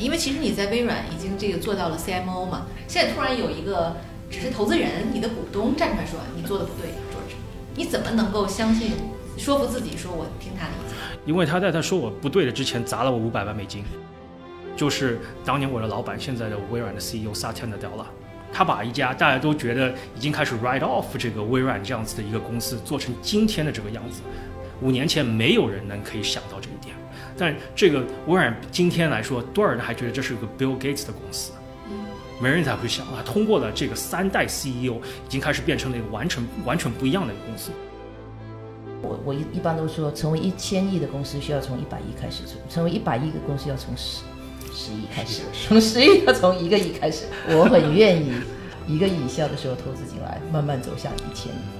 因为其实你在微软已经这个做到了 CMO 嘛，现在突然有一个只是投资人，你的股东站出来说你做的不对，George，你怎么能够相信说服自己说我听他的意见？因为他在他说我不对的之前砸了我五百万美金，就是当年我的老板，现在的微软的 CEO Satya Nadella，他把一家大家都觉得已经开始 write off 这个微软这样子的一个公司做成今天的这个样子，五年前没有人能可以想到这个。但这个微软今天来说，多少人还觉得这是一个 Bill Gates 的公司？没人才会想啊！通过了这个三代 CEO，已经开始变成了一个完全完全不一样的一个公司。我我一一般都说，成为一千亿的公司需要从一百亿开始，成为一百亿的公司要从十十亿开始，从十亿要从一个亿开始。我很愿意一个亿以下的时候投资进来，慢慢走向一千亿。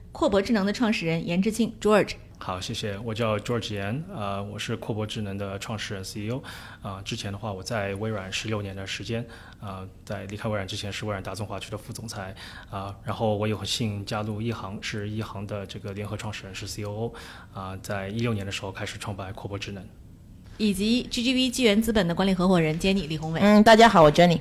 阔博智能的创始人严志庆 George。好，谢谢，我叫 George 严，呃，我是阔博智能的创始人 CEO，啊，之前的话我在微软十六年的时间，啊，在离开微软之前是微软大中华区的副总裁，啊，然后我有幸加入一航，是一航的这个联合创始人，是 COO，啊，在一六年的时候开始创办阔博智能，以及 GGV 纪元资本的管理合伙人 Jenny 李宏伟。嗯，大家好，我 Jenny。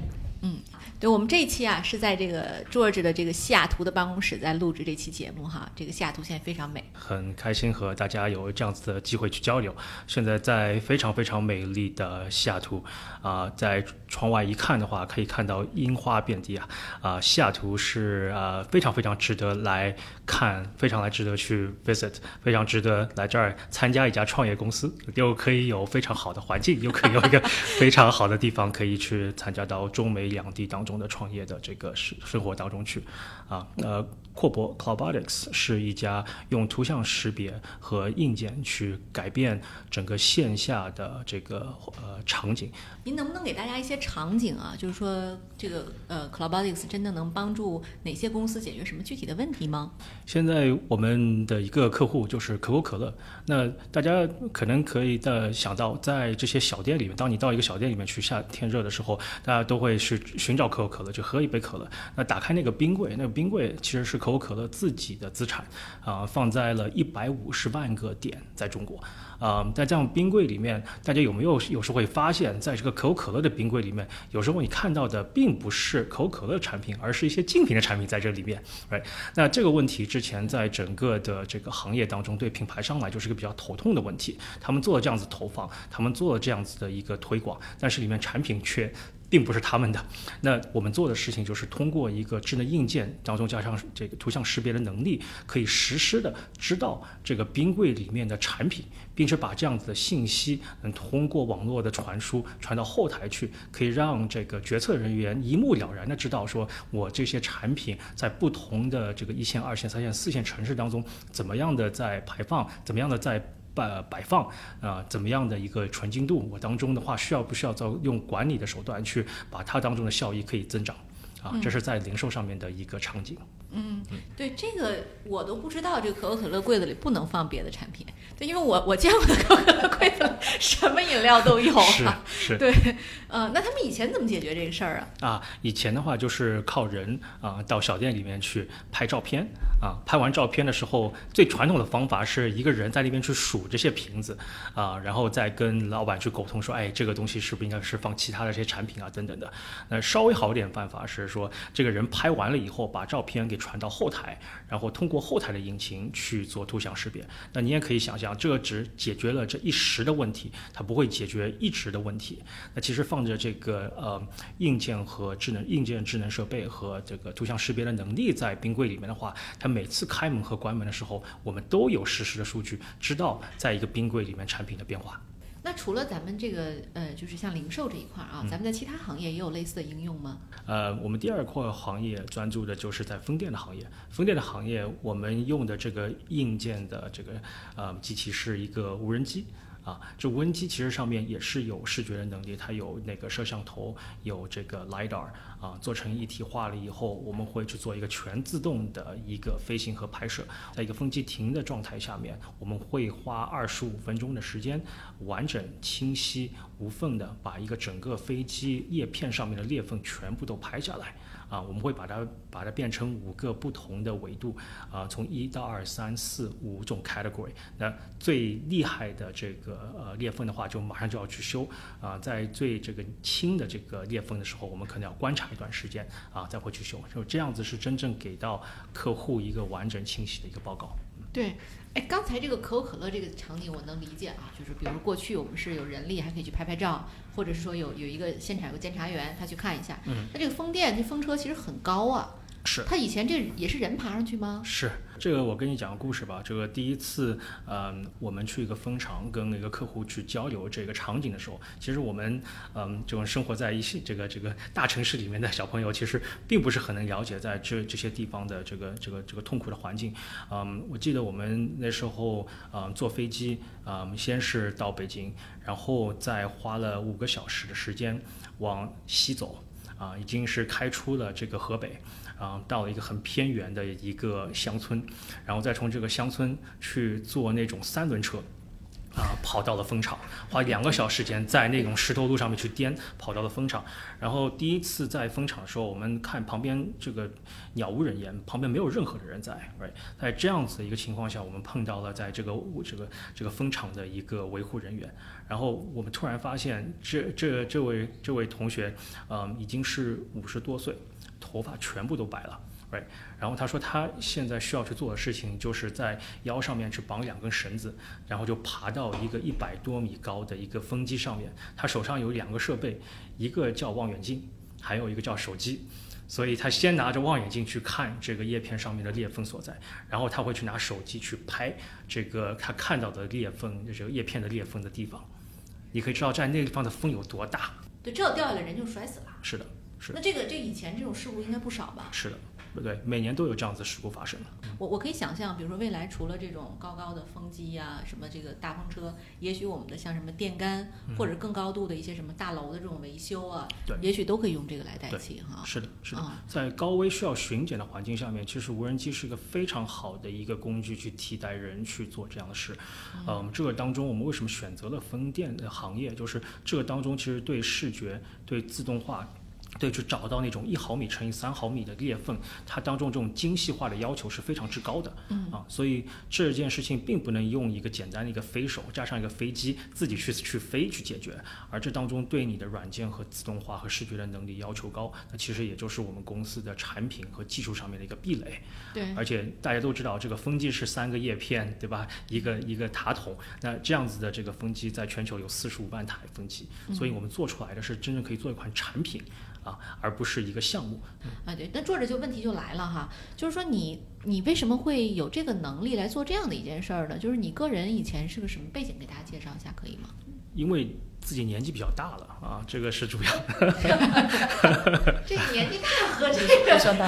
对我们这一期啊，是在这个 George 的这个西雅图的办公室在录制这期节目哈。这个西雅图现在非常美，很开心和大家有这样子的机会去交流。现在在非常非常美丽的西雅图，啊，在窗外一看的话，可以看到樱花遍地啊，啊，西雅图是呃非常非常值得来看，非常来值得去 visit，非常值得来这儿参加一家创业公司，又可以有非常好的环境，又可以有一个 非常好的地方可以去参加到中美两地当中。中的创业的这个生生活当中去，啊，呃，阔博 Cloudics 是一家用图像识别和硬件去改变整个线下的这个呃场景。您能不能给大家一些场景啊？就是说，这个呃，Cloudics 真的能帮助哪些公司解决什么具体的问题吗？现在我们的一个客户就是可口可乐。那大家可能可以的想到，在这些小店里面，当你到一个小店里面去，夏天热的时候，大家都会去寻找可。口可乐就喝一杯可乐，那打开那个冰柜，那个冰柜其实是可口可乐自己的资产，啊，放在了一百五十万个点在中国，啊，在这样冰柜里面，大家有没有有时会发现，在这个可口可乐的冰柜里面，有时候你看到的并不是可口可乐产品，而是一些竞品的产品在这里面哎那这个问题之前在整个的这个行业当中，对品牌商来就是一个比较头痛的问题，他们做了这样子投放，他们做了这样子的一个推广，但是里面产品却。并不是他们的，那我们做的事情就是通过一个智能硬件当中加上这个图像识别的能力，可以实时的知道这个冰柜里面的产品，并且把这样子的信息能通过网络的传输传到后台去，可以让这个决策人员一目了然的知道说我这些产品在不同的这个一线、二线、三线、四线城市当中怎么样的在排放，怎么样的在。摆摆放啊，怎么样的一个纯净度？我当中的话，需要不需要再用管理的手段去把它当中的效益可以增长？啊，这是在零售上面的一个场景。嗯，对，这个我都不知道，这个可口可乐柜子里不能放别的产品。对，因为我我见过的可口可乐柜子里什么饮料都有啊。是是。对，呃，那他们以前怎么解决这个事儿啊？啊，以前的话就是靠人啊，到小店里面去拍照片啊，拍完照片的时候，最传统的方法是一个人在那边去数这些瓶子啊，然后再跟老板去沟通说，哎，这个东西是不是应该是放其他的这些产品啊，等等的。那稍微好一点办法是说，这个人拍完了以后，把照片给。传到后台，然后通过后台的引擎去做图像识别。那你也可以想象，这个只解决了这一时的问题，它不会解决一直的问题。那其实放着这个呃硬件和智能硬件、智能设备和这个图像识别的能力在冰柜里面的话，它每次开门和关门的时候，我们都有实时的数据，知道在一个冰柜里面产品的变化。那那除了咱们这个呃，就是像零售这一块儿啊，咱们在其他行业也有类似的应用吗？呃，我们第二块行业专注的就是在风电的行业。风电的行业，我们用的这个硬件的这个呃机器是一个无人机。啊，这无人机其实上面也是有视觉的能力，它有那个摄像头，有这个 lidar 啊，做成一体化了以后，我们会去做一个全自动的一个飞行和拍摄，在一个风机停的状态下面，我们会花二十五分钟的时间，完整、清晰、无缝的把一个整个飞机叶片上面的裂缝全部都拍下来。啊，我们会把它把它变成五个不同的维度，啊，从一到二三四五种 category。那最厉害的这个呃裂缝的话，就马上就要去修啊，在最这个轻的这个裂缝的时候，我们可能要观察一段时间啊，再会去修。就这样子是真正给到客户一个完整清晰的一个报告。对。哎，刚才这个可口可乐这个场景我能理解啊，就是比如过去我们是有人力还可以去拍拍照，或者是说有有一个现场有个监察员他去看一下。嗯。那这个风电这风车其实很高啊。是。它以前这也是人爬上去吗？是。这个我跟你讲个故事吧。这个第一次，嗯，我们去一个风场跟那个客户去交流这个场景的时候，其实我们，嗯，这种生活在一些这个这个大城市里面的小朋友，其实并不是很能了解在这这些地方的这个这个这个痛苦的环境。嗯，我记得我们那时候，嗯，坐飞机，嗯，先是到北京，然后再花了五个小时的时间往西走，啊，已经是开出了这个河北。啊，到了一个很偏远的一个乡村，然后再从这个乡村去坐那种三轮车，啊，跑到了蜂场，花两个小时间在那种石头路上面去颠，跑到了蜂场。然后第一次在蜂场的时候，我们看旁边这个鸟无人烟，旁边没有任何的人在。哎在这样子的一个情况下，我们碰到了在这个这个这个蜂场的一个维护人员。然后我们突然发现，这这这位这位同学，嗯，已经是五十多岁。头发全部都白了，right？然后他说他现在需要去做的事情，就是在腰上面去绑两根绳子，然后就爬到一个一百多米高的一个风机上面。他手上有两个设备，一个叫望远镜，还有一个叫手机。所以他先拿着望远镜去看这个叶片上面的裂缝所在，然后他会去拿手机去拍这个他看到的裂缝，这个叶片的裂缝的地方。你可以知道在那个地方的风有多大。对，这要掉下来人就摔死了。是的。是那这个这以前这种事故应该不少吧？是的，对，每年都有这样子事故发生。我我可以想象，比如说未来除了这种高高的风机呀，什么这个大风车，也许我们的像什么电杆或者更高度的一些什么大楼的这种维修啊，对，也许都可以用这个来代替哈。是的，是的，在高危需要巡检的环境下面，其实无人机是一个非常好的一个工具去替代人去做这样的事。嗯，这个当中我们为什么选择了风电的行业？就是这个当中其实对视觉、对自动化。对，去找到那种一毫米乘以三毫米的裂缝，它当中这种精细化的要求是非常之高的。嗯啊，所以这件事情并不能用一个简单的一个飞手加上一个飞机自己去去飞去解决，而这当中对你的软件和自动化和视觉的能力要求高，那其实也就是我们公司的产品和技术上面的一个壁垒。对，而且大家都知道，这个风机是三个叶片，对吧？一个一个塔筒，那这样子的这个风机在全球有四十五万台风机，所以我们做出来的是真正可以做一款产品。啊，而不是一个项目。啊，对，那坐着就问题就来了哈，就是说你你为什么会有这个能力来做这样的一件事儿呢？就是你个人以前是个什么背景？给大家介绍一下可以吗？因为自己年纪比较大了啊，这个是主要。这年纪大和这个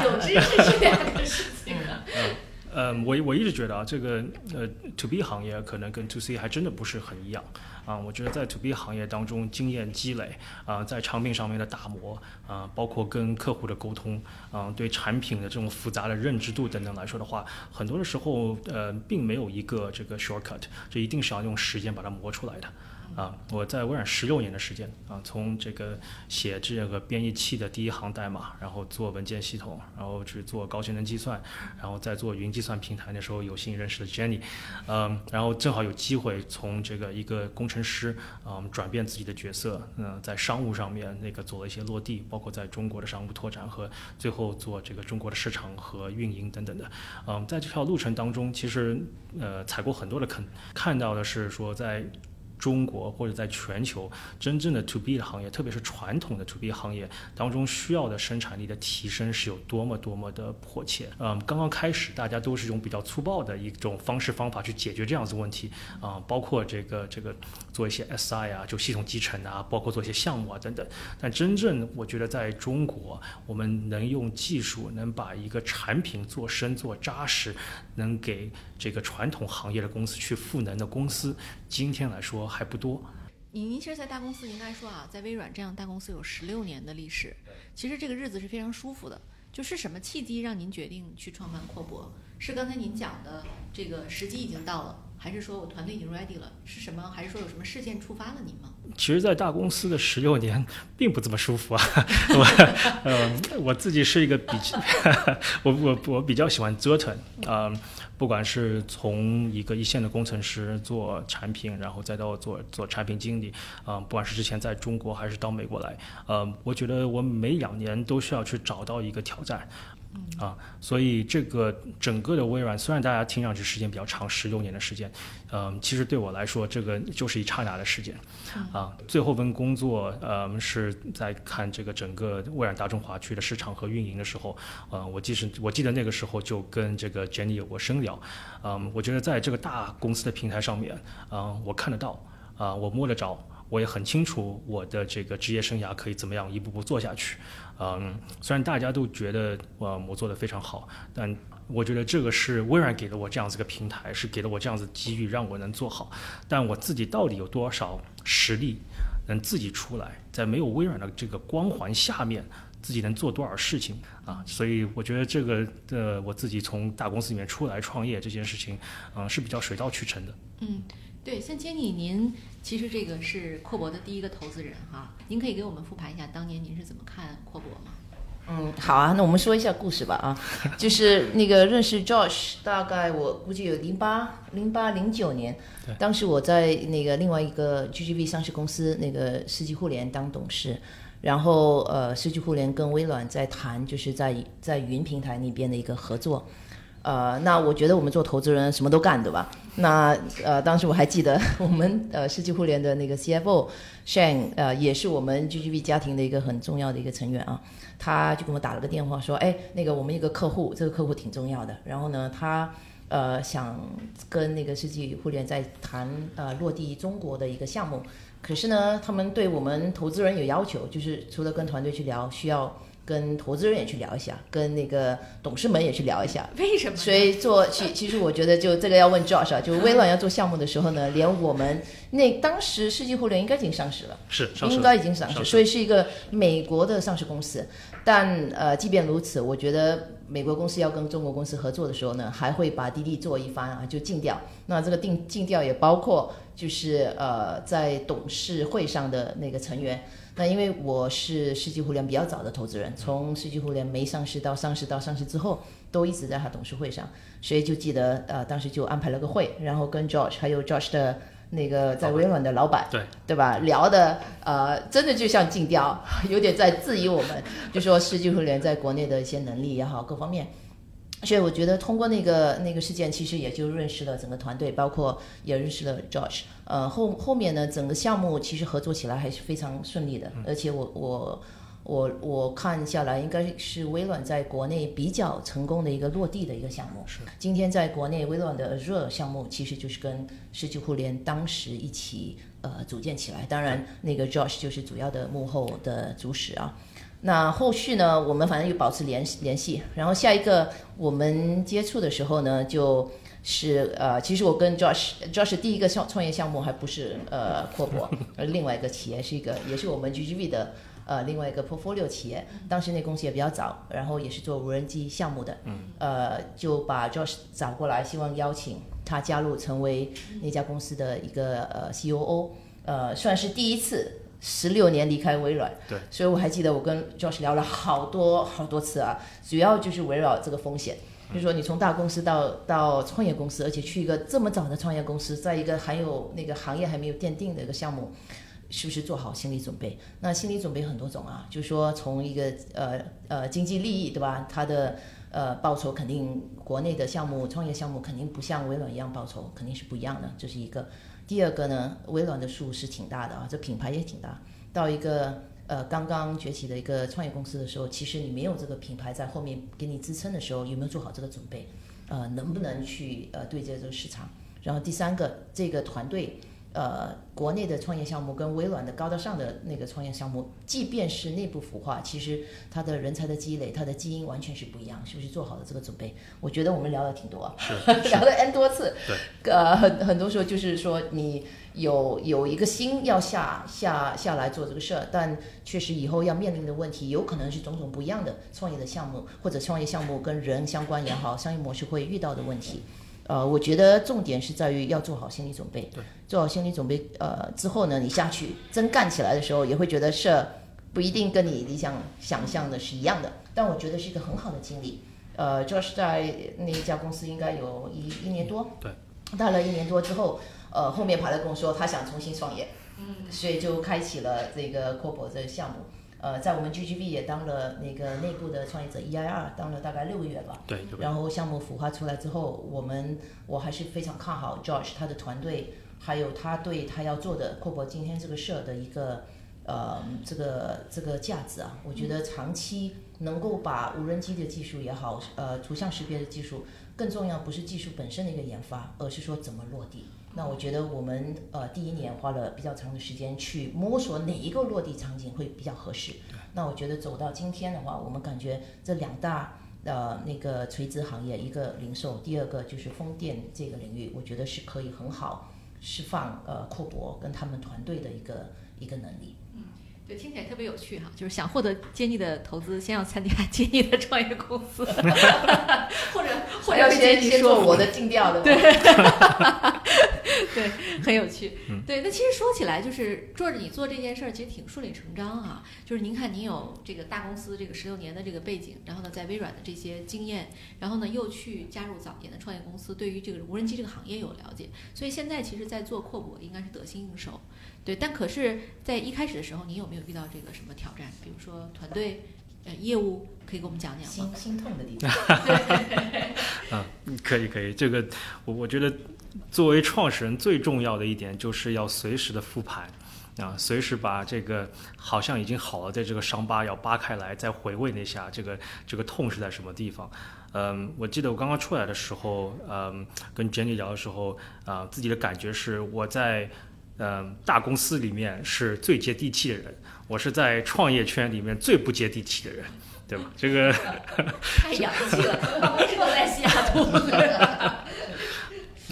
有知识是两个事情。嗯，呃，我我一直觉得啊，这个呃，to B 行业可能跟 to C 还真的不是很一样。啊，我觉得在 to B 行业当中，经验积累啊，在产品上面的打磨啊，包括跟客户的沟通啊，对产品的这种复杂的认知度等等来说的话，很多的时候呃，并没有一个这个 shortcut，这一定是要用时间把它磨出来的。啊，我在微软十六年的时间啊，从这个写这个编译器的第一行代码，然后做文件系统，然后去做高性能计算，然后再做云计算平台。那时候有幸认识了 Jenny，嗯，然后正好有机会从这个一个工程师，嗯，转变自己的角色，嗯，在商务上面那个做了一些落地，包括在中国的商务拓展和最后做这个中国的市场和运营等等的。嗯，在这条路程当中，其实呃踩过很多的坑，看到的是说在。中国或者在全球真正的 to B 的行业，特别是传统的 to B 行业当中需要的生产力的提升是有多么多么的迫切。嗯，刚刚开始大家都是用比较粗暴的一种方式方法去解决这样子问题啊，包括这个这个做一些 SI 啊，就系统集成啊，包括做一些项目啊等等。但真正我觉得在中国，我们能用技术能把一个产品做深做扎实，能给这个传统行业的公司去赋能的公司，今天来说。还不多。您您其实，在大公司应该说啊，在微软这样大公司有十六年的历史，其实这个日子是非常舒服的。就是什么契机让您决定去创办阔博？是刚才您讲的这个时机已经到了，还是说我团队已经 ready 了？是什么？还是说有什么事件触发了您吗？其实，在大公司的十六年并不怎么舒服啊。我呃，我自己是一个比，我我我比较喜欢折腾啊。不管是从一个一线的工程师做产品，然后再到做做产品经理，啊，不管是之前在中国还是到美国来，呃，我觉得我每两年都需要去找到一个挑战。啊，所以这个整个的微软，虽然大家听上去时间比较长，十六年的时间，嗯，其实对我来说，这个就是一刹那的时间。啊，最后份工作，呃，是在看这个整个微软大中华区的市场和运营的时候，呃，我记是，我记得那个时候就跟这个 Jenny 有过深聊。嗯，我觉得在这个大公司的平台上面，啊，我看得到，啊，我摸得着，我也很清楚我的这个职业生涯可以怎么样一步步做下去。嗯，虽然大家都觉得我我做的非常好，但我觉得这个是微软给了我这样子一个平台，是给了我这样子机遇，让我能做好。但我自己到底有多少实力能自己出来，在没有微软的这个光环下面，自己能做多少事情啊？所以我觉得这个的我自己从大公司里面出来创业这件事情，嗯，是比较水到渠成的。嗯。对，像经理您其实这个是阔博的第一个投资人哈，您可以给我们复盘一下当年您是怎么看阔博吗？嗯，好啊，那我们说一下故事吧啊，就是那个认识 Josh，大概我估计有零八、零八、零九年，当时我在那个另外一个 GGV 上市公司那个世纪互联当董事，然后呃，世纪互联跟微软在谈，就是在在云平台那边的一个合作。呃，那我觉得我们做投资人什么都干，对吧？那呃，当时我还记得 我们呃世纪互联的那个 CFO Shane，呃，也是我们 GGV 家庭的一个很重要的一个成员啊。他就给我打了个电话说，哎，那个我们一个客户，这个客户挺重要的。然后呢，他呃想跟那个世纪互联在谈呃落地中国的一个项目，可是呢，他们对我们投资人有要求，就是除了跟团队去聊，需要。跟投资人也去聊一下，跟那个董事们也去聊一下。为什么？所以做其其实我觉得就这个要问 Josh 啊，就微软要做项目的时候呢，连我们那当时世纪互联应该已经上市了，是应该已经上市，所以是一个美国的上市公司。但呃，即便如此，我觉得美国公司要跟中国公司合作的时候呢，还会把滴滴做一番啊，就禁掉。那这个定禁掉也包括就是呃，在董事会上的那个成员。那因为我是世纪互联比较早的投资人，从世纪互联没上市到上市到上市之后，都一直在他董事会上，所以就记得呃，当时就安排了个会，然后跟 George 还有 George 的那个在微软的老板，对对吧？聊的呃，真的就像竞调，有点在质疑我们，就说世纪互联在国内的一些能力也好，各方面。所以我觉得通过那个那个事件，其实也就认识了整个团队，包括也认识了 Josh。呃，后后面呢，整个项目其实合作起来还是非常顺利的。而且我我我我看下来，应该是微软在国内比较成功的一个落地的一个项目。是。今天在国内微软的 Azure 项目，其实就是跟世纪互联当时一起呃组建起来。当然，那个 Josh 就是主要的幕后的主使啊。那后续呢？我们反正又保持联联系，然后下一个我们接触的时候呢，就是呃，其实我跟 Josh，Josh 第一个创创业项目还不是呃阔博，而另外一个企业是一个，也是我们 GGV 的呃另外一个 portfolio 企业，当时那公司也比较早，然后也是做无人机项目的，呃，就把 Josh 找过来，希望邀请他加入成为那家公司的一个呃 COO，呃，算是第一次。十六年离开微软，对，所以我还记得我跟 Josh 聊了好多好多次啊，主要就是围绕这个风险，就是说你从大公司到到创业公司，而且去一个这么早的创业公司，在一个还有那个行业还没有奠定的一个项目，是不是做好心理准备？那心理准备很多种啊，就是说从一个呃呃经济利益对吧，它的呃报酬肯定国内的项目创业项目肯定不像微软一样报酬肯定是不一样的，这是一个。第二个呢，微软的数是挺大的啊，这品牌也挺大。到一个呃刚刚崛起的一个创业公司的时候，其实你没有这个品牌在后面给你支撑的时候，有没有做好这个准备？呃，能不能去呃对接这个市场？然后第三个，这个团队。呃，国内的创业项目跟微软的高大上的那个创业项目，即便是内部孵化，其实它的人才的积累，它的基因完全是不一样，是不是做好了这个准备？我觉得我们聊了挺多，聊了 n 多次。对，呃，很很多时候就是说你有有一个心要下下下来做这个事儿，但确实以后要面临的问题，有可能是种种不一样的创业的项目，或者创业项目跟人相关也好，商业模式会遇到的问题。呃，我觉得重点是在于要做好心理准备。对，做好心理准备，呃，之后呢，你下去真干起来的时候，也会觉得是不一定跟你理想想象的是一样的。但我觉得是一个很好的经历。呃，就是在那一家公司应该有一一年多。对。待了一年多之后，呃，后面跑来跟我说他想重新创业。嗯。所以就开启了这个 Corpo 这个项目。呃，在我们 GGV 也当了那个内部的创业者 EIR，当了大概六个月吧。对。然后项目孵化出来之后，我们我还是非常看好 George 他的团队，还有他对他要做的阔博今天这个事儿的一个呃这个这个价值啊。我觉得长期能够把无人机的技术也好，呃图像识别的技术，更重要不是技术本身的一个研发，而是说怎么落地。那我觉得我们呃第一年花了比较长的时间去摸索哪一个落地场景会比较合适。那我觉得走到今天的话，我们感觉这两大呃那个垂直行业，一个零售，第二个就是风电这个领域，我觉得是可以很好释放呃库博跟他们团队的一个一个能力。对，听起来特别有趣哈，就是想获得接力的投资，先要参加 接力的创业公司，或者 或者先先做我的尽调的，对，对，很有趣。对，那其实说起来，就是做着你做这件事儿，其实挺顺理成章啊。就是您看，您有这个大公司这个十六年的这个背景，然后呢，在微软的这些经验，然后呢，又去加入早年的创业公司，对于这个无人机这个行业有了解，所以现在其实，在做扩博应该是得心应手。对，但可是，在一开始的时候，你有没有遇到这个什么挑战？比如说团队、呃业务，可以给我们讲讲吗？心心痛的地方。啊，可以可以，这个我我觉得，作为创始人最重要的一点就是要随时的复盘，啊，随时把这个好像已经好了的这个伤疤要扒开来，再回味那下这个这个痛是在什么地方。嗯，我记得我刚刚出来的时候，嗯，跟 Jenny 聊的时候，啊，自己的感觉是我在。嗯，大公司里面是最接地气的人，我是在创业圈里面最不接地气的人，对吧？这个 太洋气了，我是在西雅图。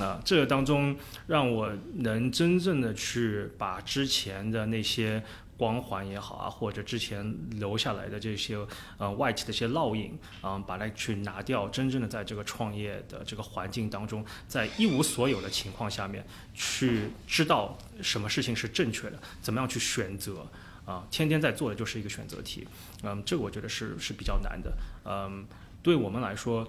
啊这个当中，让我能真正的去把之前的那些。光环也好啊，或者之前留下来的这些呃外企的一些烙印啊，把它去拿掉，真正的在这个创业的这个环境当中，在一无所有的情况下面，去知道什么事情是正确的，怎么样去选择啊，天天在做的就是一个选择题，嗯，这个我觉得是是比较难的，嗯，对我们来说，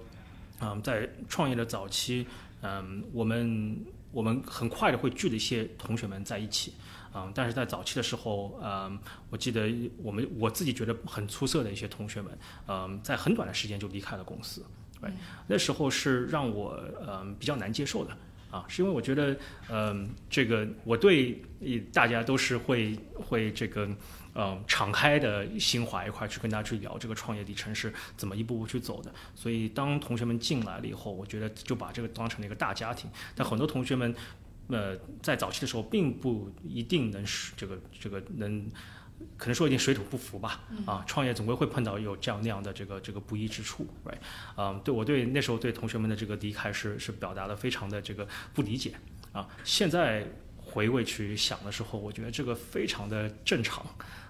嗯，在创业的早期，嗯，我们我们很快的会聚的一些同学们在一起。嗯，但是在早期的时候，嗯，我记得我们我自己觉得很出色的一些同学们，嗯，在很短的时间就离开了公司，对，那时候是让我嗯比较难接受的，啊，是因为我觉得，嗯，这个我对大家都是会会这个，嗯，敞开的心怀一块去跟大家去聊这个创业历程是怎么一步步去走的，所以当同学们进来了以后，我觉得就把这个当成了一个大家庭，但很多同学们。呃，在早期的时候，并不一定能是这个这个能，可能说有点水土不服吧。啊，创业总归会碰到有这样那样的这个这个不一之处，right？嗯，对我对那时候对同学们的这个离开是是表达的非常的这个不理解。啊，现在回味去想的时候，我觉得这个非常的正常。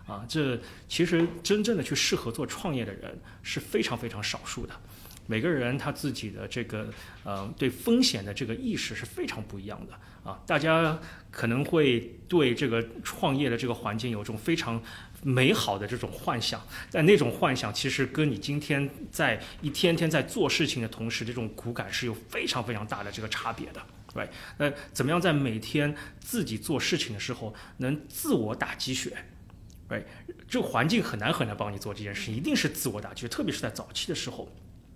啊，这其实真正的去适合做创业的人是非常非常少数的。每个人他自己的这个呃对风险的这个意识是非常不一样的。啊，大家可能会对这个创业的这个环境有种非常美好的这种幻想，但那种幻想其实跟你今天在一天天在做事情的同时，这种骨感是有非常非常大的这个差别的，对。那怎么样在每天自己做事情的时候能自我打鸡血？对，这个环境很难很难帮你做这件事情，一定是自我打鸡血，特别是在早期的时候。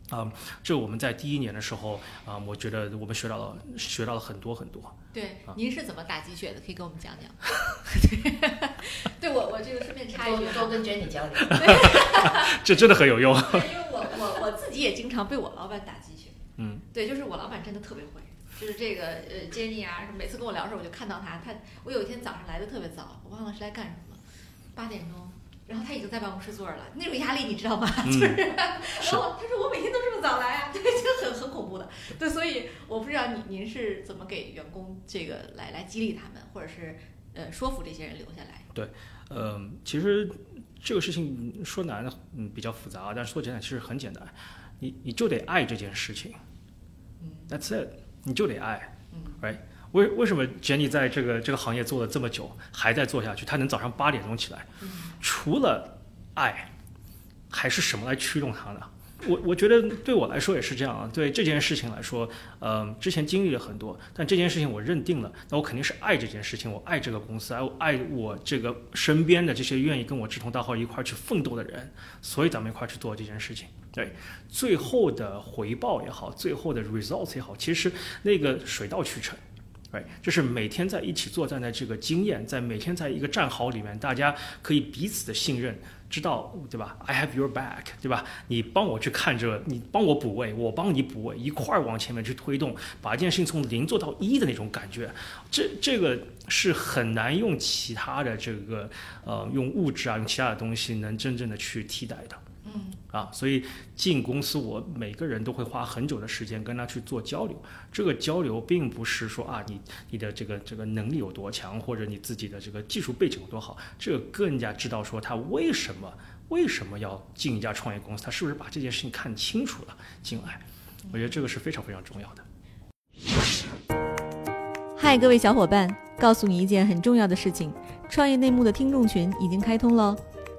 啊、这我们在第一年的时候啊、我觉得我们学到了学到了很多很多。对啊，您是怎么打鸡血的？可以跟我们讲讲。对，我我这个顺便插一句，多多跟 Jenny 交流。这真的很有用。对因为我我我自己也经常被我老板打鸡血。嗯，对，就是我老板真的特别会，就是这个呃 Jenny 啊，每次跟我聊的时候，我就看到他，他我有一天早上来的特别早，我忘了是来干什么了，八点钟。然后他已经在办公室坐着了，那种压力你知道吗？嗯就是，然后他说我每天都这么早来啊，对，就很很恐怖的。对，所以我不知道您您是怎么给员工这个来来激励他们，或者是呃说服这些人留下来。对嗯，其实这个事情说难，嗯，比较复杂，但是说简单其实很简单，你你就得爱这件事情嗯，That's it，你就得爱嗯，right？为为什么 Jenny 在这个这个行业做了这么久，还在做下去？她能早上八点钟起来，嗯除了爱，还是什么来驱动她呢？我我觉得对我来说也是这样啊。对这件事情来说，呃，之前经历了很多，但这件事情我认定了，那我肯定是爱这件事情，我爱这个公司，爱爱我这个身边的这些愿意跟我志同道合一块儿去奋斗的人，所以咱们一块儿去做这件事情。对，最后的回报也好，最后的 results 也好，其实那个水到渠成。对，就是每天在一起作战的这个经验，在每天在一个战壕里面，大家可以彼此的信任，知道对吧？I have your back，对吧？你帮我去看着，你帮我补位，我帮你补位，一块儿往前面去推动，把一件事情从零做到一的那种感觉，这这个是很难用其他的这个呃用物质啊，用其他的东西能真正的去替代的。啊，所以进公司，我每个人都会花很久的时间跟他去做交流。这个交流并不是说啊，你你的这个这个能力有多强，或者你自己的这个技术背景有多好，这个更加知道说他为什么为什么要进一家创业公司，他是不是把这件事情看清楚了进来。我觉得这个是非常非常重要的。嗨，各位小伙伴，告诉你一件很重要的事情：创业内幕的听众群已经开通喽。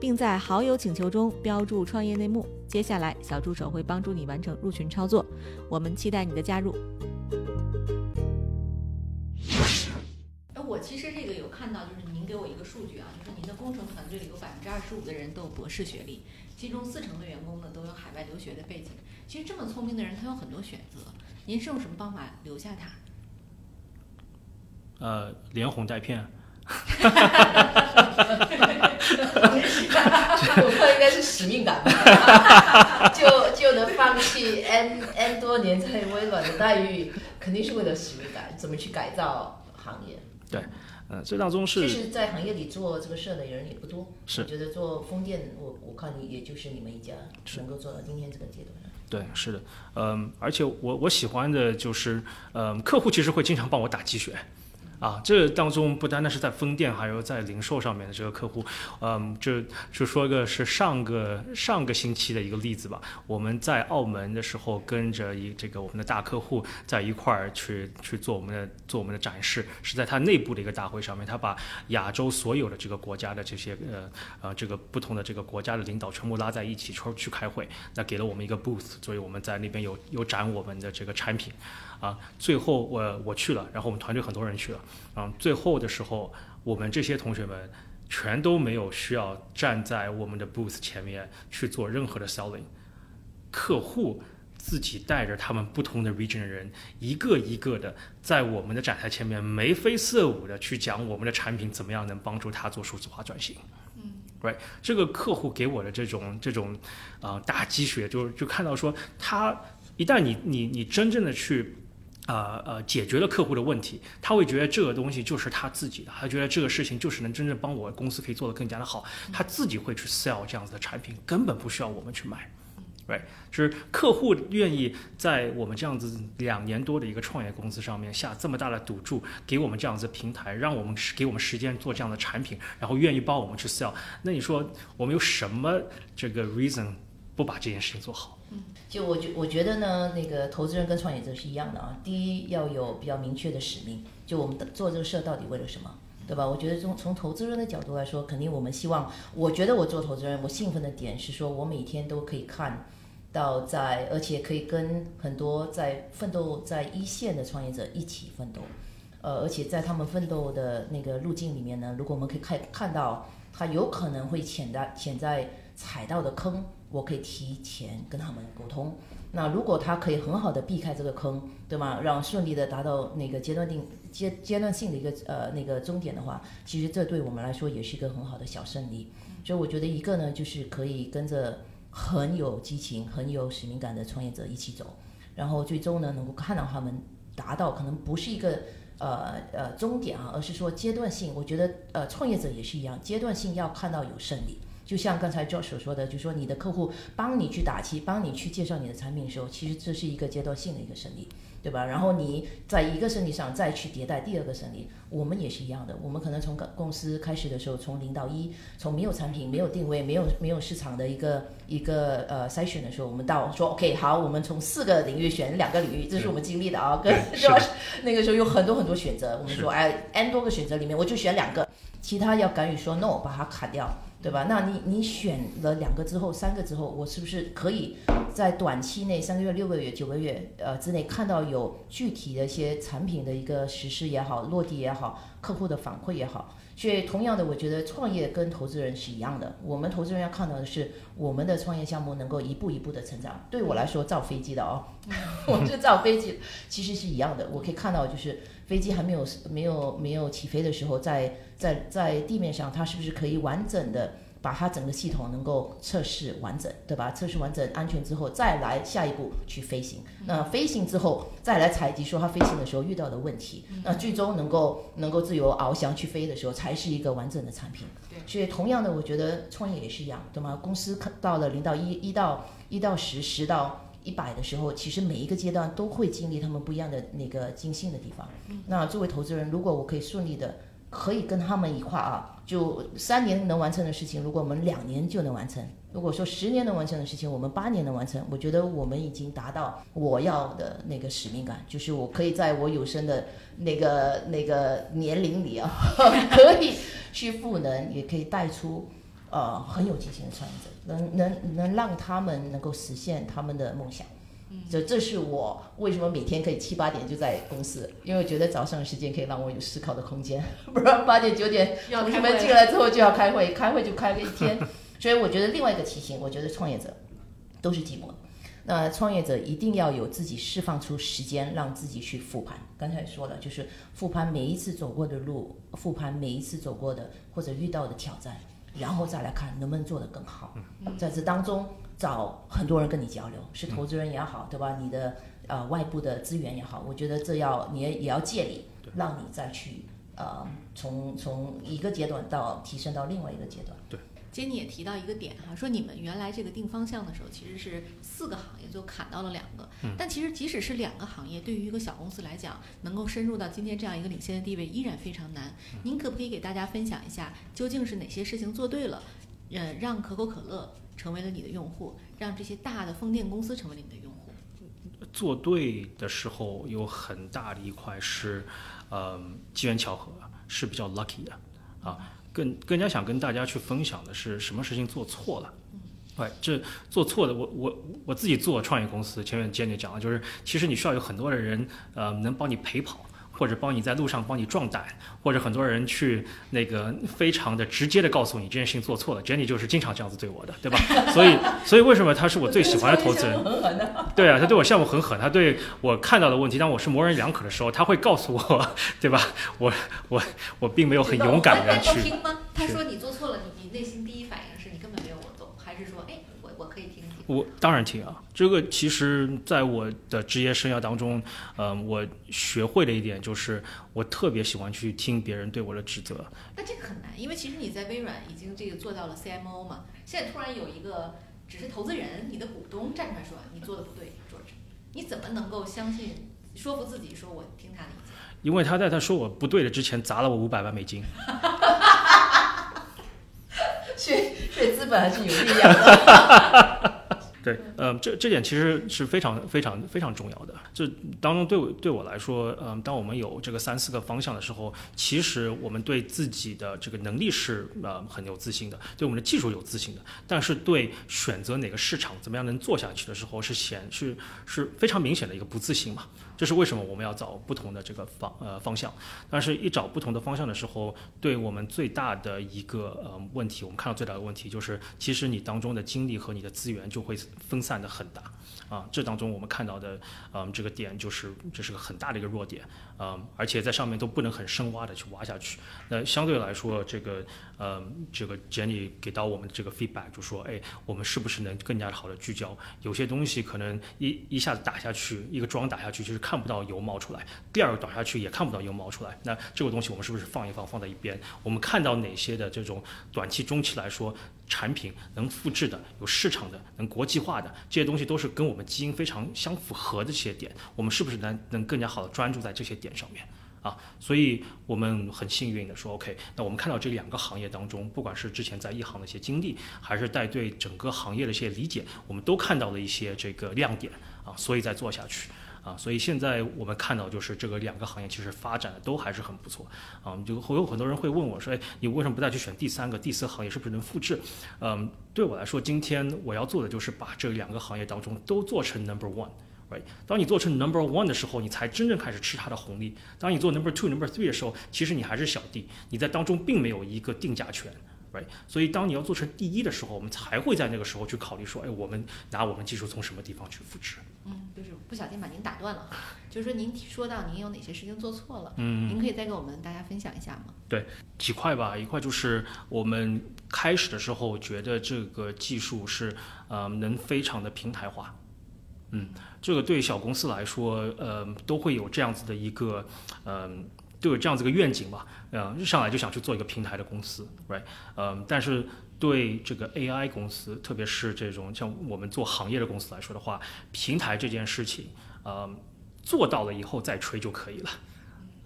并在好友请求中标注“创业内幕”。接下来，小助手会帮助你完成入群操作。我们期待你的加入。哎，我其实这个有看到，就是您给我一个数据啊，就是您的工程团队里有百分之二十五的人都有博士学历，其中四成的员工呢都有海外留学的背景。其实这么聪明的人，他有很多选择。您是用什么方法留下他？呃，连哄带骗，我看应该是使命感吧，就就能放弃 N N 多年在微软的待遇，肯定是为了使命感，怎么去改造行业。对呃，这当中是就是，在行业里做这个事儿的人也不多。是我觉得做风电，我我看你也就是你们一家能够做到今天这个阶段。对，是的，嗯，而且我我喜欢的就是，嗯，客户其实会经常帮我打鸡血。啊，这当中不单单是在风电，还有在零售上面的这个客户，嗯，就就说个是上个上个星期的一个例子吧。我们在澳门的时候，跟着一这个我们的大客户在一块儿去去做我们的做我们的展示，是在他内部的一个大会上面，他把亚洲所有的这个国家的这些呃呃这个不同的这个国家的领导全部拉在一起去去开会，那给了我们一个 booth，所以我们在那边有有展我们的这个产品。啊，最后我我去了，然后我们团队很多人去了，啊，最后的时候，我们这些同学们全都没有需要站在我们的 booth 前面去做任何的 selling，客户自己带着他们不同的 region 的人，一个一个的在我们的展台前面眉飞色舞的去讲我们的产品怎么样能帮助他做数字化转型。嗯，right，这个客户给我的这种这种啊、呃、打鸡血，就就看到说他一旦你你你真正的去。呃呃解决了客户的问题，他会觉得这个东西就是他自己的，他觉得这个事情就是能真正帮我公司可以做得更加的好，他自己会去 sell 这样子的产品，根本不需要我们去买。right，就是客户愿意在我们这样子两年多的一个创业公司上面下这么大的赌注，给我们这样子平台，让我们给我们时间做这样的产品，然后愿意帮我们去 sell，那你说我们有什么这个 reason 不把这件事情做好？就我觉我觉得呢，那个投资人跟创业者是一样的啊。第一要有比较明确的使命，就我们做这个事儿到底为了什么，对吧？我觉得从从投资人的角度来说，肯定我们希望，我觉得我做投资人，我兴奋的点是说我每天都可以看到在，而且可以跟很多在奋斗在一线的创业者一起奋斗，呃，而且在他们奋斗的那个路径里面呢，如果我们可以看看到他有可能会潜在潜在踩到的坑。我可以提前跟他们沟通。那如果他可以很好的避开这个坑，对吗？让顺利的达到那个阶段定阶阶段性的一个呃那个终点的话，其实这对我们来说也是一个很好的小胜利。所以我觉得一个呢，就是可以跟着很有激情、很有使命感的创业者一起走，然后最终呢，能够看到他们达到可能不是一个呃呃终点啊，而是说阶段性。我觉得呃创业者也是一样，阶段性要看到有胜利。就像刚才 Josh 所说的，就说你的客户帮你去打气，帮你去介绍你的产品的时候，其实这是一个阶段性的一个胜利，对吧？然后你在一个胜利上再去迭代第二个胜利，我们也是一样的。我们可能从公司开始的时候，从零到一，从没有产品、没有定位、没有没有市场的一个一个呃筛选的时候，我们到说 OK 好，我们从四个领域选两个领域，这是我们经历的啊。跟 Josh 那个时候有很多很多选择，我们说哎 N 多个选择里面我就选两个，其他要敢于说 No，把它砍掉。对吧？那你你选了两个之后，三个之后，我是不是可以在短期内三个月、六个月、九个月呃之内看到有具体的一些产品的一个实施也好、落地也好、客户的反馈也好？所以同样的，我觉得创业跟投资人是一样的。我们投资人要看到的是我们的创业项目能够一步一步的成长。对我来说，造飞机的哦，我是造飞机，其实是一样的。我可以看到，就是飞机还没有没有没有起飞的时候，在在在地面上，它是不是可以完整的把它整个系统能够测试完整，对吧？测试完整安全之后，再来下一步去飞行。那飞行之后，再来采集说它飞行的时候遇到的问题。那最终能够能够自由翱翔去飞的时候，才是一个完整的产品。所以同样的，我觉得创业也是一样，对吗？公司到了零到一，一到一到十，十到一百的时候，其实每一个阶段都会经历他们不一样的那个精心的地方。那作为投资人，如果我可以顺利的。可以跟他们一块啊，就三年能完成的事情，如果我们两年就能完成；如果说十年能完成的事情，我们八年能完成。我觉得我们已经达到我要的那个使命感，就是我可以在我有生的那个那个年龄里啊，可以去赋能，也可以带出呃很有激情的创业者，能能能让他们能够实现他们的梦想。这这是我为什么每天可以七八点就在公司，因为我觉得早上的时间可以让我有思考的空间，不然八点九点同学们进来之后就要开会，开会就开个一天。所以我觉得另外一个提醒，我觉得创业者都是寂寞的。那创业者一定要有自己释放出时间，让自己去复盘。刚才说了，就是复盘每一次走过的路，复盘每一次走过的或者遇到的挑战，然后再来看能不能做得更好。在这当中。找很多人跟你交流，是投资人也好，对吧？你的呃外部的资源也好，我觉得这要你也也要借力，让你再去呃从从一个阶段到提升到另外一个阶段。对，杰尼也提到一个点哈，说你们原来这个定方向的时候，其实是四个行业就砍到了两个，但其实即使是两个行业，对于一个小公司来讲，能够深入到今天这样一个领先的地位，依然非常难。您可不可以给大家分享一下，究竟是哪些事情做对了，呃，让可口可乐？成为了你的用户，让这些大的风电公司成为了你的用户。做对的时候有很大的一块是，呃，机缘巧合是比较 lucky 的啊。更更加想跟大家去分享的是什么事情做错了。对，这做错的，我我我自己做创业公司，前面 Jenny 讲了，就是其实你需要有很多的人，呃，能帮你陪跑。或者帮你在路上帮你壮胆，或者很多人去那个非常的直接的告诉你这件事情做错了，Jenny 就是经常这样子对我的，对吧？所以，所以为什么他是我最喜欢的投资人？对啊，他对我项目很狠，他对我看到的问题，当我是模棱两可的时候，他会告诉我，对吧？我我我并没有很勇敢的去。听吗？他说你做错了，你你内心第一反应是你根本没有我懂，还是说，哎？我当然听啊。这个其实，在我的职业生涯当中，嗯，我学会了一点就是，我特别喜欢去听别人对我的指责。那这个很难，因为其实你在微软已经这个做到了 CMO 嘛，现在突然有一个只是投资人，你的股东站出来说你做的不对，George，你怎么能够相信、说服自己说我听他的意见？因为他在他说我不对的之前砸了我五百万美金。所以，所以资本还是有力量的。对，呃，这这点其实是非常非常非常重要的。这当中对我对我来说，嗯、当我们有这个三四个方向的时候，其实我们对自己的这个能力是呃很有自信的，对我们的技术有自信的，但是对选择哪个市场怎么样能做下去的时候，是显是是非常明显的一个不自信嘛。这是为什么我们要找不同的这个方呃方向，但是一找不同的方向的时候，对我们最大的一个呃问题，我们看到最大的问题就是，其实你当中的精力和你的资源就会分散的很大啊。这当中我们看到的嗯这个点就是这是个很大的一个弱点啊、而且在上面都不能很深挖的去挖下去。那相对来说，这个呃这个 Jenny 给到我们这个 feedback 就说，哎，我们是不是能更加好的聚焦？有些东西可能一一下子打下去，一个桩打下去就是看不到油冒出来，第二个打下去也看不到油冒出来。那这个东西我们是不是放一放，放在一边？我们看到哪些的这种短期、中期来说，产品能复制的、有市场的、能国际化的这些东西，都是跟我们基因非常相符合的这些点。我们是不是能能更加好的专注在这些点上面？啊，所以我们很幸运的说，OK，那我们看到这两个行业当中，不管是之前在一行的一些经历，还是带对整个行业的一些理解，我们都看到了一些这个亮点啊，所以再做下去。啊，所以现在我们看到就是这个两个行业其实发展的都还是很不错啊。就会有很多人会问我说，哎，你为什么不再去选第三个、第四行业，是不是能复制？嗯，对我来说，今天我要做的就是把这两个行业当中都做成 number one。Right，当你做成 number one 的时候，你才真正开始吃它的红利。当你做 number two、number three 的时候，其实你还是小弟，你在当中并没有一个定价权。Right，所以当你要做成第一的时候，我们才会在那个时候去考虑说，哎，我们拿我们技术从什么地方去复制？嗯，就是不小心把您打断了，就是说您说到您有哪些事情做错了，嗯，您可以再给我们大家分享一下吗？对几块吧，一块就是我们开始的时候觉得这个技术是呃能非常的平台化，嗯，这个对小公司来说，呃，都会有这样子的一个，嗯、都有这样子一个愿景吧，嗯、上来就想去做一个平台的公司，right，嗯、但是对这个 AI 公司，特别是这种像我们做行业的公司来说的话，平台这件事情，呃，做到了以后再吹就可以了。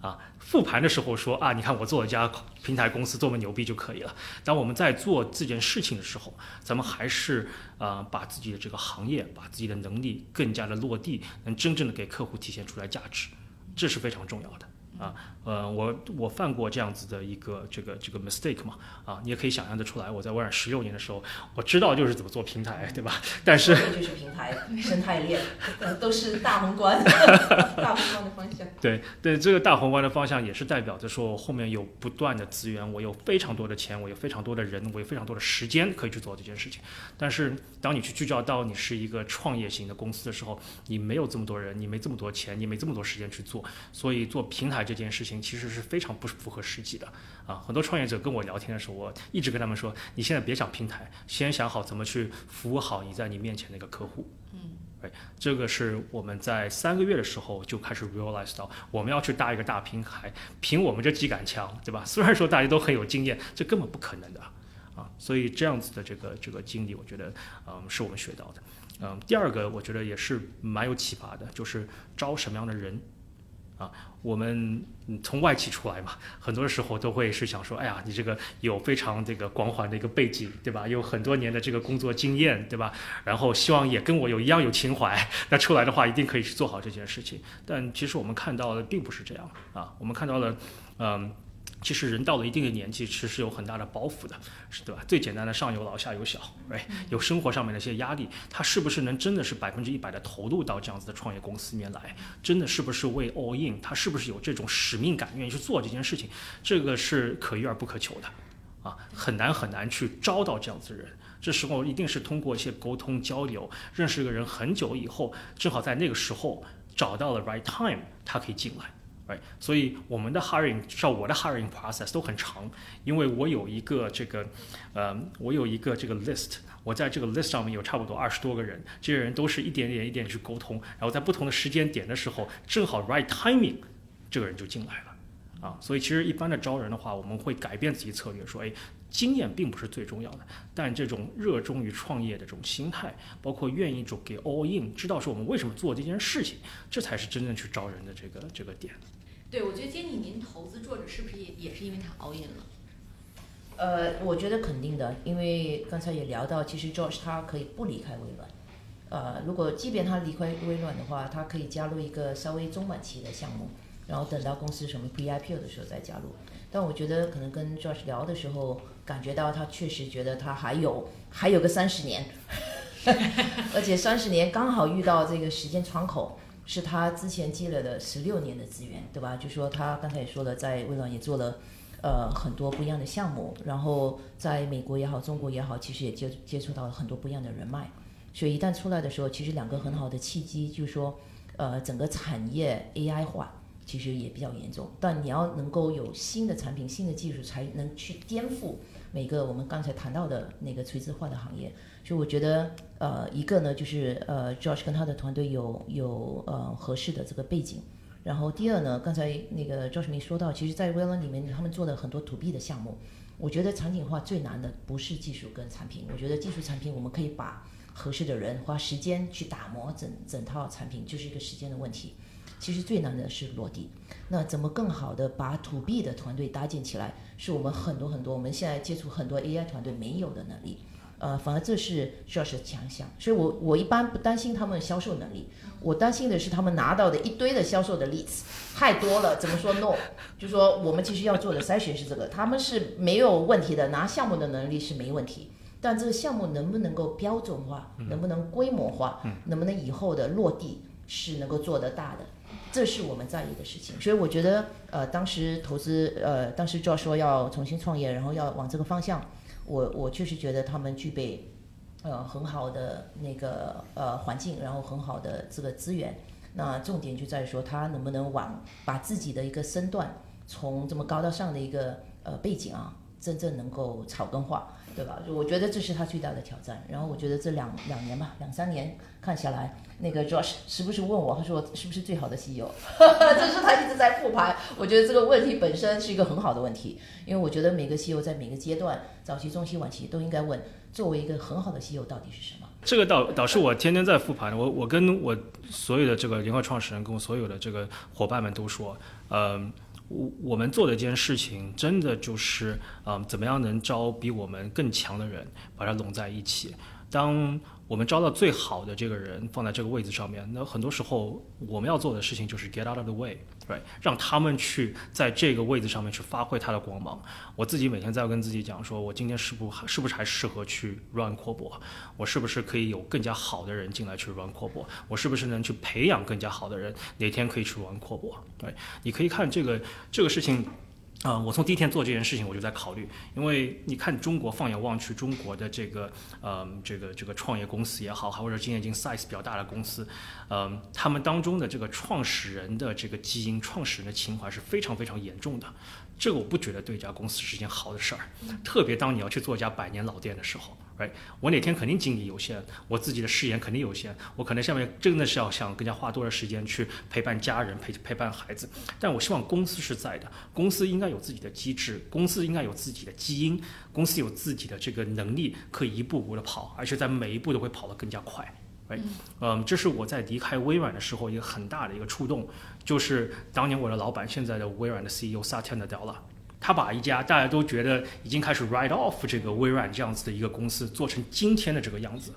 啊，复盘的时候说啊，你看我做一家平台公司，多么牛逼就可以了。当我们在做这件事情的时候，咱们还是啊把自己的这个行业，把自己的能力更加的落地，能真正的给客户体现出来价值，这是非常重要的。啊，呃，我我犯过这样子的一个这个这个 mistake 嘛，啊，你也可以想象得出来，我在微软十六年的时候，我知道就是怎么做平台，对吧？但是就是平台生态链，呃都是大宏观，大宏观的方向。对对，这个大宏观的方向也是代表着说，我后面有不断的资源，我有非常多的钱，我有非常多的人，我有非常多的时间可以去做这件事情。但是当你去聚焦到你是一个创业型的公司的时候，你没有这么多人，你没这么多钱，你没这么多时间去做，所以做平台这件事情其实是非常不符合实际的啊。很多创业者跟我聊天的时候，我一直跟他们说，你现在别想平台，先想好怎么去服务好你在你面前的一个客户。嗯，这个是我们在三个月的时候就开始 realize 到，我们要去搭一个大平台，凭我们这几杆枪，对吧？虽然说大家都很有经验，这根本不可能的啊。所以这样子的这个这个经历，我觉得嗯是我们学到的。嗯，第二个我觉得也是蛮有启发的，就是招什么样的人啊。我们从外企出来嘛，很多时候都会是想说，哎呀，你这个有非常这个光环的一个背景，对吧？有很多年的这个工作经验，对吧？然后希望也跟我有一样有情怀，那出来的话一定可以去做好这件事情。但其实我们看到的并不是这样啊，我们看到的，嗯。其实人到了一定的年纪，其实是有很大的包袱的，是对吧？最简单的上有老下有小，哎，有生活上面的一些压力，他是不是能真的是百分之一百的投入到这样子的创业公司里面来？真的是不是为 all in？他是不是有这种使命感，愿意去做这件事情？这个是可遇而不可求的，啊，很难很难去招到这样子的人。这时候一定是通过一些沟通交流，认识一个人很久以后，正好在那个时候找到了 right time，他可以进来。哎所以我们的 hiring，至少我的 hiring process 都很长，因为我有一个这个，呃，我有一个这个 list，我在这个 list 上面有差不多二十多个人，这些人都是一点点一点去沟通，然后在不同的时间点的时候，正好 right timing，这个人就进来了，啊，所以其实一般的招人的话，我们会改变自己策略，说，哎，经验并不是最重要的，但这种热衷于创业的这种心态，包括愿意就给 all in，知道说我们为什么做这件事情，这才是真正去招人的这个这个点。对，我觉得 Jenny 您投资作者是不是也也是因为他 all in 了？呃，我觉得肯定的，因为刚才也聊到，其实 George 他可以不离开微软，呃，如果即便他离开微软的话，他可以加入一个稍微中晚期的项目，然后等到公司什么 pre-IPO 的时候再加入。但我觉得可能跟 Josh 聊的时候，感觉到他确实觉得他还有还有个三十年，而且三十年刚好遇到这个时间窗口，是他之前积累了十六年的资源，对吧？就说他刚才也说了，在微软也做了呃很多不一样的项目，然后在美国也好，中国也好，其实也接接触到了很多不一样的人脉，所以一旦出来的时候，其实两个很好的契机，就是说呃整个产业 AI 化。其实也比较严重，但你要能够有新的产品、新的技术，才能去颠覆每个我们刚才谈到的那个垂直化的行业。所以我觉得，呃，一个呢就是呃，Josh 跟他的团队有有呃合适的这个背景。然后第二呢，刚才那个 Josh 没说到，其实，在微软里面他们做了很多 To B 的项目。我觉得场景化最难的不是技术跟产品，我觉得技术产品我们可以把合适的人花时间去打磨整整套产品，就是一个时间的问题。其实最难的是落地，那怎么更好的把 To B 的团队搭建起来，是我们很多很多我们现在接触很多 AI 团队没有的能力，呃，反而这是需要是强项。所以我我一般不担心他们销售能力，我担心的是他们拿到的一堆的销售的例子太多了，怎么说 no？就说我们其实要做的筛选是这个，他们是没有问题的，拿项目的能力是没问题，但这个项目能不能够标准化，能不能规模化，能不能以后的落地是能够做得大的。这是我们在意的事情，所以我觉得，呃，当时投资，呃，当时就要说要重新创业，然后要往这个方向，我我确实觉得他们具备，呃，很好的那个呃环境，然后很好的这个资源。那重点就在于说，他能不能往把自己的一个身段，从这么高大上的一个呃背景啊，真正能够草根化。对吧？我觉得这是他最大的挑战。然后我觉得这两两年吧，两三年看下来，那个 Josh 时不时问我，他说是不是最好的 CEO？这 是他一直在复盘。我觉得这个问题本身是一个很好的问题，因为我觉得每个 CEO 在每个阶段，早期、中期、晚期都应该问，作为一个很好的 CEO 到底是什么？这个导导是我天天在复盘。我我跟我所有的这个联合创始人，跟我所有的这个伙伴们都说，嗯。我我们做的一件事情，真的就是啊，怎么样能招比我们更强的人，把它拢在一起。当我们招到最好的这个人放在这个位置上面，那很多时候我们要做的事情就是 get out of the way，right，，让他们去在这个位置上面去发挥他的光芒。我自己每天在跟自己讲，说我今天是不是不是还适合去 run 阔博？我是不是可以有更加好的人进来去 run 阔博？我是不是能去培养更加好的人？哪天可以去 run 阔博？对，你可以看这个这个事情。嗯，我从第一天做这件事情，我就在考虑，因为你看中国放眼望去，中国的这个，呃，这个这个创业公司也好，还或者经验经 size 比较大的公司，嗯，他们当中的这个创始人的这个基因、创始人的情怀是非常非常严重的。这个我不觉得对一家公司是件好的事儿，特别当你要去做一家百年老店的时候，right？我哪天肯定精力有限，我自己的视野肯定有限，我可能下面真的是要想更加花多的时间去陪伴家人、陪陪伴孩子，但我希望公司是在的，公司应该有自己的机制，公司应该有自己的基因，公司有自己的这个能力，可以一步步的跑，而且在每一步都会跑得更加快。哎，嗯，这是我在离开微软的时候一个很大的一个触动，就是当年我的老板，现在的微软的 CEO Satya Nadella，他把一家大家都觉得已经开始 write off 这个微软这样子的一个公司做成今天的这个样子。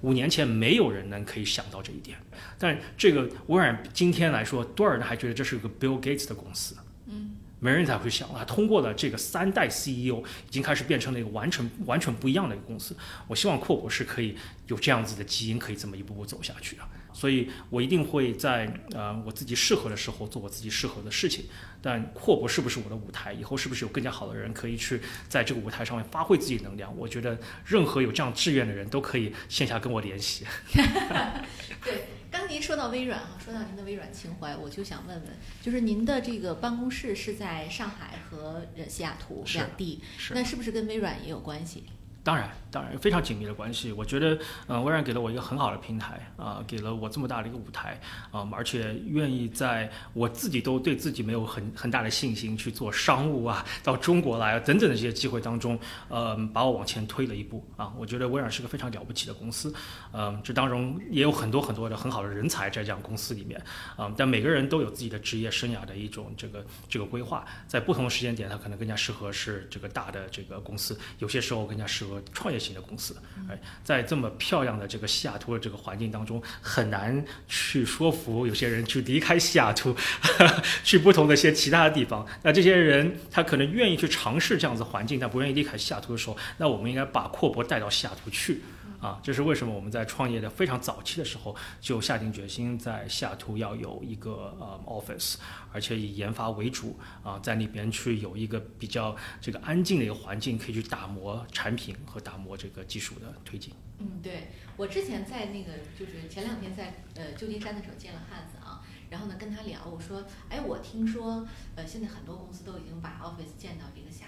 五年前没有人能可以想到这一点，但这个微软今天来说，多少人还觉得这是个 Bill Gates 的公司？嗯。没人才会想啊，通过了这个三代 CEO，已经开始变成了一个完全完全不一样的一个公司。我希望阔博是可以有这样子的基因，可以这么一步步走下去的。所以我一定会在呃我自己适合的时候做我自己适合的事情。但阔博是不是我的舞台？以后是不是有更加好的人可以去在这个舞台上面发挥自己能量？我觉得任何有这样志愿的人都可以线下跟我联系。对。刚您说到微软哈，说到您的微软情怀，我就想问问，就是您的这个办公室是在上海和西雅图两地，那是不是跟微软也有关系？当然，当然非常紧密的关系。我觉得，嗯，微软给了我一个很好的平台啊，给了我这么大的一个舞台啊，而且愿意在我自己都对自己没有很很大的信心去做商务啊，到中国来啊等等的这些机会当中，嗯，把我往前推了一步啊。我觉得微软是个非常了不起的公司，嗯，这当中也有很多很多的很好的人才在这样公司里面啊。但每个人都有自己的职业生涯的一种这个这个规划，在不同的时间点，他可能更加适合是这个大的这个公司，有些时候更加适合。创业型的公司。哎，在这么漂亮的这个西雅图的这个环境当中，很难去说服有些人去离开西雅图，去不同的一些其他的地方。那这些人他可能愿意去尝试这样子环境，但不愿意离开西雅图的时候，那我们应该把阔博带到西雅图去。啊，这是为什么我们在创业的非常早期的时候就下定决心在西雅图要有一个呃 office，而且以研发为主啊，在那边去有一个比较这个安静的一个环境，可以去打磨产品和打磨这个技术的推进。嗯，对我之前在那个就是前两天在呃旧金山的时候见了汉子啊，然后呢跟他聊，我说，哎，我听说呃现在很多公司都已经把 office 建到这个西雅图了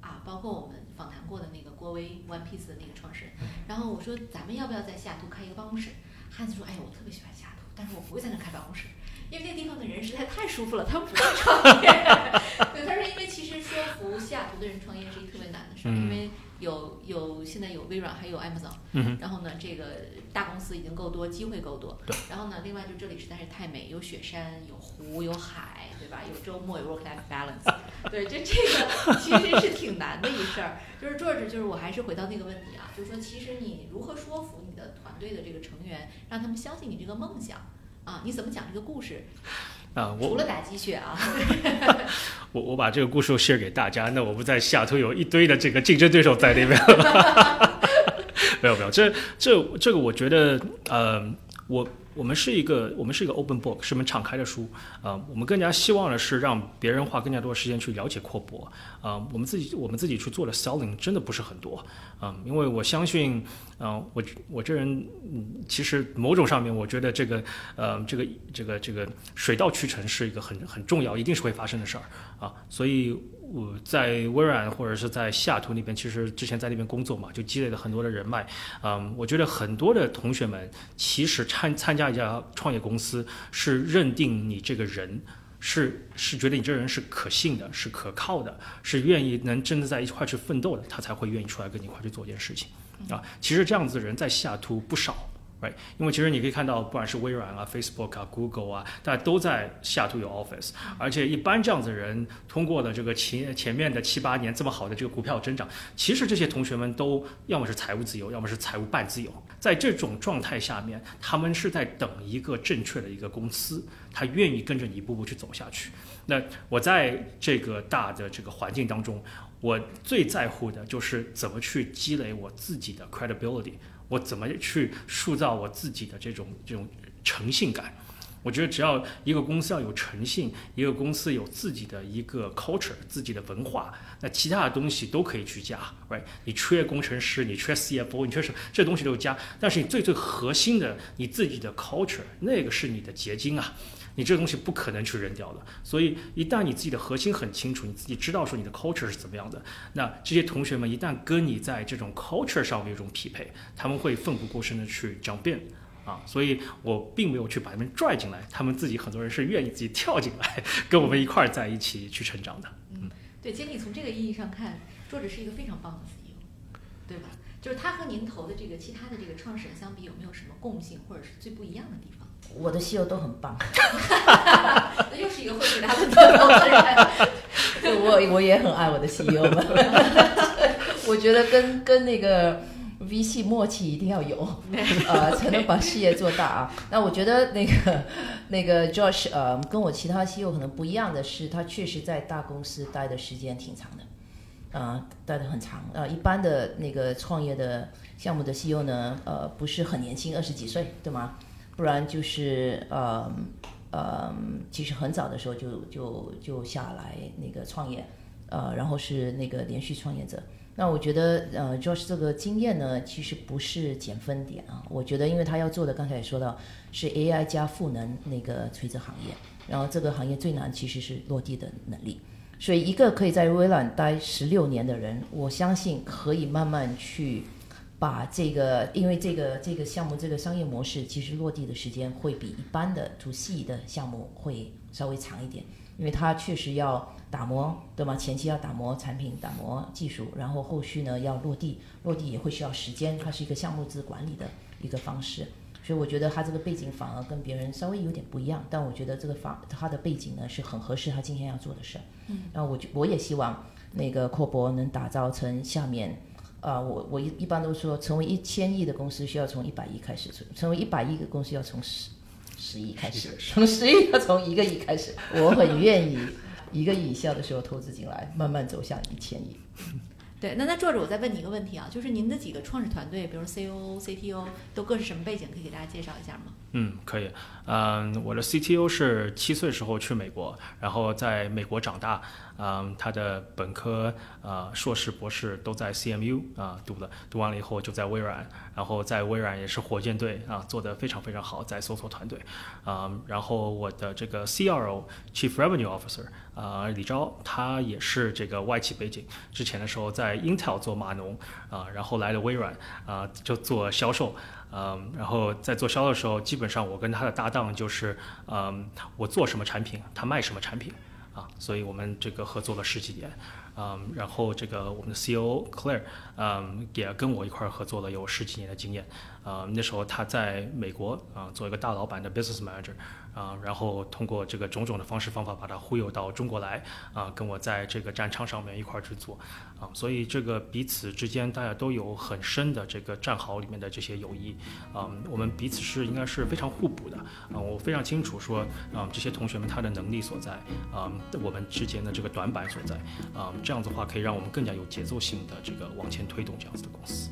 啊，包括我们访谈过的那个郭威 One Piece 的那个创始人，然后我说咱们要不要在西雅图开一个办公室？汉子说，哎呀，我特别喜欢西雅图，但是我不会在那开办公室，因为那地方的人实在太舒服了，他们不会创业。对，他说，因为其实说服西雅图的人创业是一个特别难的事儿，因为有有现在有微软，还有 Amazon，嗯，然后呢，这个大公司已经够多，机会够多。对。然后呢，另外就这里实在是太美，有雪山，有湖，有海，对吧？有周末，有 work life balance。对，这这个其实是挺难的一事儿。就是 George，就是我还是回到那个问题啊，就是说，其实你如何说服你的团队的这个成员，让他们相信你这个梦想啊？你怎么讲这个故事？啊，我除了打鸡血啊，我我把这个故事 share 给大家，那我不在西雅图有一堆的这个竞争对手在那边，没有没有，这这这个我觉得，呃，我我们是一个我们是一个 open book，是门敞开的书，啊、我们更加希望的是让别人花更加多的时间去了解阔博，啊、我们自己我们自己去做的 selling 真的不是很多，啊、因为我相信，啊、我我这人，嗯，其实某种上面我觉得这个，呃，这个这个这个水到渠成是一个很很重要，一定是会发生的事儿啊，所以。我在微软或者是在西雅图那边，其实之前在那边工作嘛，就积累了很多的人脉。嗯，我觉得很多的同学们其实参参加一家创业公司，是认定你这个人是是觉得你这人是可信的，是可靠的，是愿意能真的在一块去奋斗的，他才会愿意出来跟你一块去做一件事情啊。其实这样子的人在西雅图不少。因为其实你可以看到，不管是微软啊、Facebook 啊、Google 啊，大家都在下图有 office，而且一般这样子的人通过了这个前前面的七八年这么好的这个股票增长，其实这些同学们都要么是财务自由，要么是财务半自由。在这种状态下面，他们是在等一个正确的一个公司，他愿意跟着你一步步去走下去。那我在这个大的这个环境当中，我最在乎的就是怎么去积累我自己的 credibility。我怎么去塑造我自己的这种这种诚信感？我觉得只要一个公司要有诚信，一个公司有自己的一个 culture，自己的文化，那其他的东西都可以去加，right？你缺工程师，你缺 CFO，你缺什么，这东西都加。但是你最最核心的，你自己的 culture，那个是你的结晶啊，你这个东西不可能去扔掉的。所以一旦你自己的核心很清楚，你自己知道说你的 culture 是怎么样的，那这些同学们一旦跟你在这种 culture 上面有一种匹配，他们会奋不顾身的去 jump in。啊，所以我并没有去把他们拽进来，他们自己很多人是愿意自己跳进来，跟我们一块儿在一起去成长的。嗯对，经理从这个意义上看，作者是一个非常棒的 CEO，对吧？就是他和您投的这个其他的这个创始人相比，有没有什么共性或者是最不一样的地方？我的 CEO 都很棒，那又是一个会回答问题的投资人。我我也很爱我的 CEO 们，我觉得跟跟那个 VC 默契一定要有，呃，才能把事业做大啊。那我觉得那个那个 Josh 呃，跟我其他 CEO 可能不一样的是，他确实在大公司待的时间挺长的。啊、待的很长。呃，一般的那个创业的项目的 CEO 呢，呃，不是很年轻，二十几岁，对吗？不然就是呃呃，其实很早的时候就就就下来那个创业，呃，然后是那个连续创业者。那我觉得，呃，Josh 这个经验呢，其实不是减分点啊。我觉得，因为他要做的，刚才也说到，是 AI 加赋能那个垂直行业，然后这个行业最难其实是落地的能力。所以，一个可以在微软待十六年的人，我相信可以慢慢去把这个，因为这个这个项目这个商业模式，其实落地的时间会比一般的 to C 的项目会稍微长一点，因为它确实要打磨，对吗？前期要打磨产品、打磨技术，然后后续呢要落地，落地也会需要时间，它是一个项目制管理的一个方式。所以我觉得他这个背景反而跟别人稍微有点不一样，但我觉得这个法他的背景呢是很合适他今天要做的事儿。嗯，然后我就我也希望那个阔博能打造成下面啊，我我一一般都说，成为一千亿的公司需要从一百亿开始，成为一百亿的公司要从十十亿开始，从十亿要从一个亿开始。我很愿意一个亿以下的时候投资进来，慢慢走向一千亿。对，那那作者，我再问你一个问题啊，就是您的几个创始团队，比如 COO、CTO，都各是什么背景？可以给大家介绍一下吗？嗯，可以。嗯，我的 CTO 是七岁时候去美国，然后在美国长大。嗯，他的本科、呃硕士、博士都在 CMU 啊读的，读完了以后就在微软，然后在微软也是火箭队啊，做得非常非常好，在搜索团队。啊，然后我的这个 CRO Chief Revenue Officer 啊李钊，他也是这个外企背景，之前的时候在 Intel 做码农啊，然后来了微软啊就做销售。嗯，然后在做销的时候，基本上我跟他的搭档就是，嗯，我做什么产品，他卖什么产品，啊，所以我们这个合作了十几年，嗯，然后这个我们的 CEO Claire，嗯，也跟我一块儿合作了有十几年的经验，啊，那时候他在美国啊做一个大老板的 business manager。啊，然后通过这个种种的方式方法把他忽悠到中国来，啊，跟我在这个战场上面一块儿去做，啊，所以这个彼此之间大家都有很深的这个战壕里面的这些友谊，啊，我们彼此是应该是非常互补的，啊，我非常清楚说，啊，这些同学们他的能力所在，啊，我们之间的这个短板所在，啊，这样子的话可以让我们更加有节奏性的这个往前推动这样子的公司。